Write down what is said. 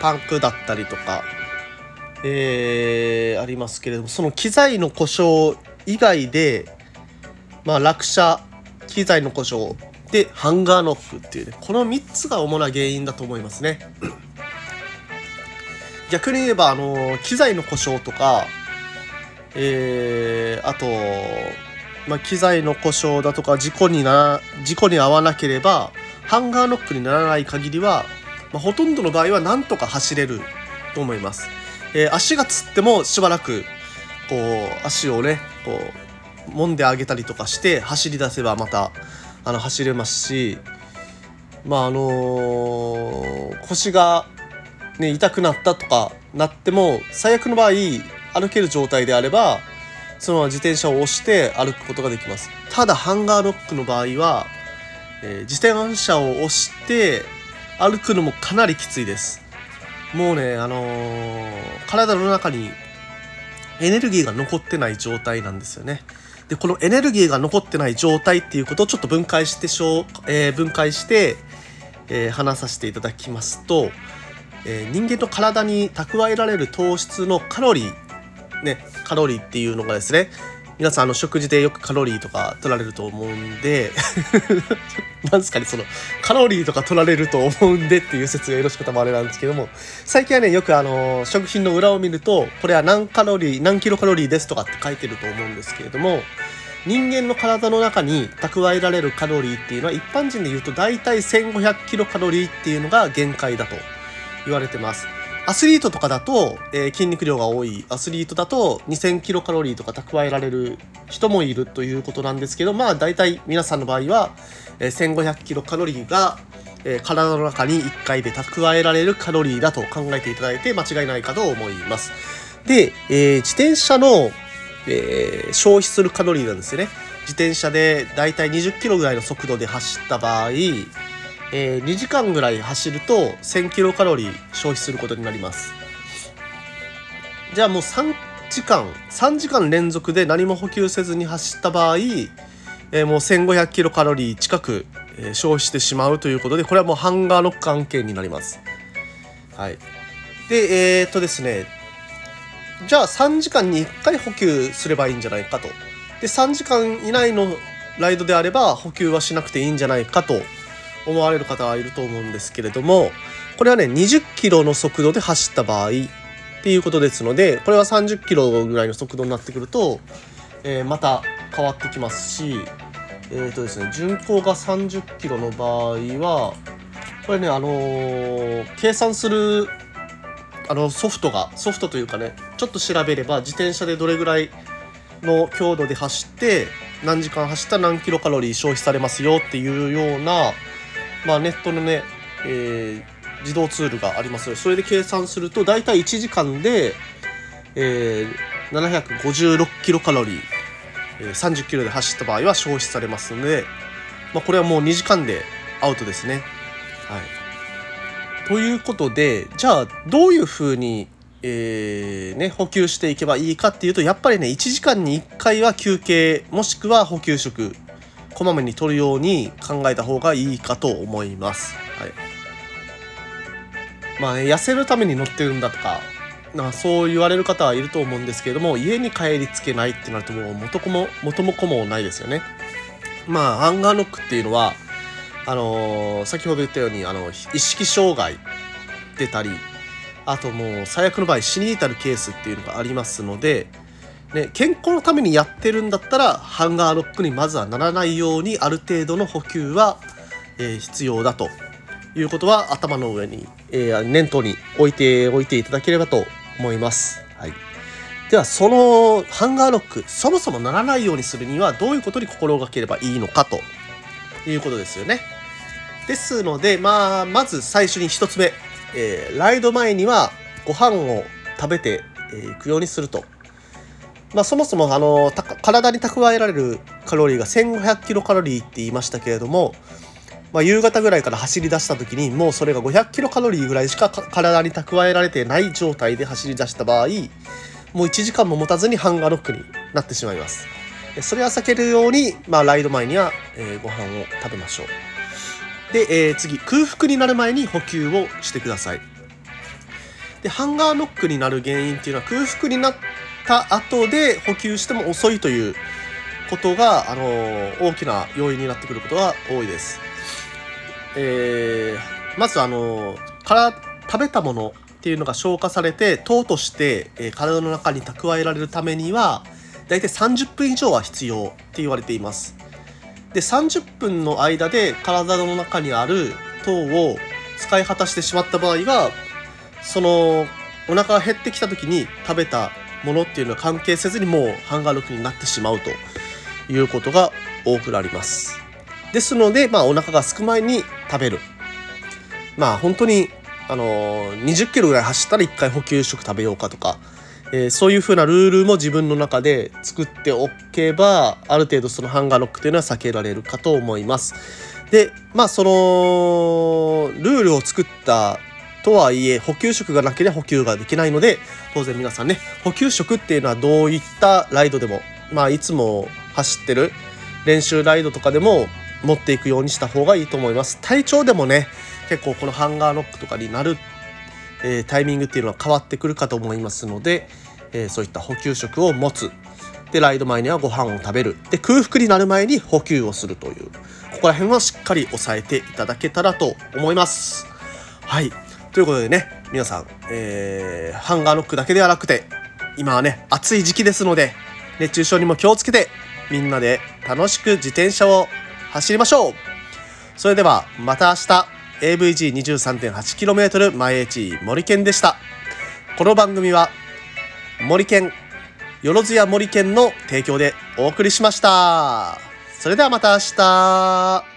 パンクだったりとか、えー、ありますけれどもその機材の故障以外で、まあ、落車機材の故障でハンガーノックっていうねこの3つが主な原因だと思いますね。逆に言えばあの機材の故障とかえー、あと、まあ、機材の故障だとか事故にな事故に遭わなければハンガーノックにならない限りは、まあ、ほとんどの場合はなんとか走れると思います。えー、足がつってもしばらくこう足をねこう揉んであげたりとかして走り出せばまたあの走れますしまああのー、腰が、ね、痛くなったとかなっても最悪の場合歩ける状態であればそのまま自転車を押して歩くことができますただハンガーロックの場合は、えー、自転車を押して歩くのもかなりきついです。もうねあのー、体の中にエネルギーが残ってない状態なんですよね。でこのエネルギーが残ってない状態っていうことをちょっと分解してしょう、えー、分解して、えー、話させていただきますと、え、人間の体に蓄えられる糖質のカロリーねカロリーっていうのがですね皆さんあの食事でよくカロリーとか取られると思うんでなんすかねそのカロリーとか取られると思うんでっていう説がよろしくたまあれなんですけども最近はねよくあの食品の裏を見るとこれは何カロリー何キロカロリーですとかって書いてると思うんですけれども人間の体の中に蓄えられるカロリーっていうのは一般人で言うと大体1500キロカロリーっていうのが限界だと言われてます。アスリートとかだと、えー、筋肉量が多いアスリートだと2000キロカロリーとか蓄えられる人もいるということなんですけどまあ大体皆さんの場合は、えー、1500キロカロリーが、えー、体の中に1回で蓄えられるカロリーだと考えていただいて間違いないかと思います。で、え、自転車の、え、消費するカロリーなんですよね。自転車でだいたい20キロぐらいの速度で走った場合えー、2時間ぐらい走ると1000キロカロリー消費することになります。じゃあもう3時間3時間連続で何も補給せずに走った場合、えー、もう1500キロカロリー近く、え、消費してしまうということでこれはもうハンガーノック案件になります。はい。でえー、っとですね。じゃあ3時間に1回補給すればいいんじゃないかと。で3時間以内のライドであれば補給はしなくていいんじゃないかと思われる方はいると思うんですけれどもこれはね20キロの速度で走った場合っていうことですのでこれは30キロぐらいの速度になってくると、えー、また変わってきますしえっ、ー、とですね巡航が30キロの場合はこれねあのー、計算するあのソフトがソフトというかねちょっと調べれば自転車でどれぐらいの強度で走って何時間走ったら何キロカロリー消費されますよっていうようなまあ、ネットのね、えー、自動ツールがありますそれで計算すると大体1時間で、えー、756キロカロリー、えー、30キロで走った場合は消費されますので、まあ、これはもう2時間でアウトですね。はい、ということでじゃあどういうふうに、えーね、補給していけばいいかっていうとやっぱりね1時間に1回は休憩もしくは補給食こまめに取るように考えた方がいいかと思います。はい。まあ、ね、痩せるために乗ってるんだとか、なそう言われる方はいると思うんですけれども、家に帰りつけないってなるともう元子も、元も子もないですよね。まあ、ハンガーノックっていうのは、あのー、先ほど言ったように、あの、意識障害出たり、あともう最悪の場合死に至るケースっていうのがありますので、ね、健康のためにやってるんだったらハンガーロックにまずはならないようにある程度の補給は、えー、必要だということは頭の上に、えー、念頭に置いておいていただければと思います。はい、ではそのハンガーロックそもそもならないようにするにはどういうことに心がければいいのかということですよね。ですので、まあ、まず最初に1つ目、えー、ライド前にはご飯を食べていくようにするとまあ、そもそもあの体に蓄えられるカロリーが1500キロカロリーって言いましたけれども、まあ、夕方ぐらいから走り出した時にもうそれが500キロカロリーぐらいしか体に蓄えられてない状態で走り出した場合もう1時間も持たずにハンガーロックになってしまいます。それは避けるように、まあ、ライド前には、えー、ご飯を食べましょう。で、えー、次空腹になる前に補給をしてください。でハンガーノックになる原因っていうのは空腹になってた後で補給しても遅いということが、あの大きな要因になってくることが多いです。えーまず、あのから食べたものっていうのが消化されて糖として、えー体の中に蓄えられるためにはだいたい30分以上は必要って言われています。で30分の間で体の中にある糖を使い果たしてしまった場合はそのお腹が減ってきた時に食べたものっていうのは関係せずにもうハンガーロックになってしまうということが多くなります。ですので、まあ、お腹が空く前に食べる。まあ本当にあのー20キロぐらい走ったら1回補給食食べようかとか、えーそういう風なルールも自分の中で作っておけばある程度そのハンガーロックというのは避けられるかと思います。でまあそのルールを作ったとはいえ補給食がなければ補給ができないので当然皆さんね補給食っていうのはどういったライドでもまあいつも走ってる練習ライドとかでも持っていくようにした方がいいと思います。体調でもね結構このハンガーノックとかになる、えータイミングっていうのは変わってくるかと思いますので、えーそういった補給食を持つ。でライド前にはご飯を食べる。で空腹になる前に補給をするという。ここら辺はしっかり押さえていただけたらと思います。はい。ということでね皆さん、えーハンガーノックだけではなくて今はね暑い時期ですので熱中症にも気をつけてみんなで楽しく自転車を走りましょう。それではまた明日 AVG23.8km 前地森健でした。この番組は森健よろずや森健の提供でお送りしました。それではまた明日。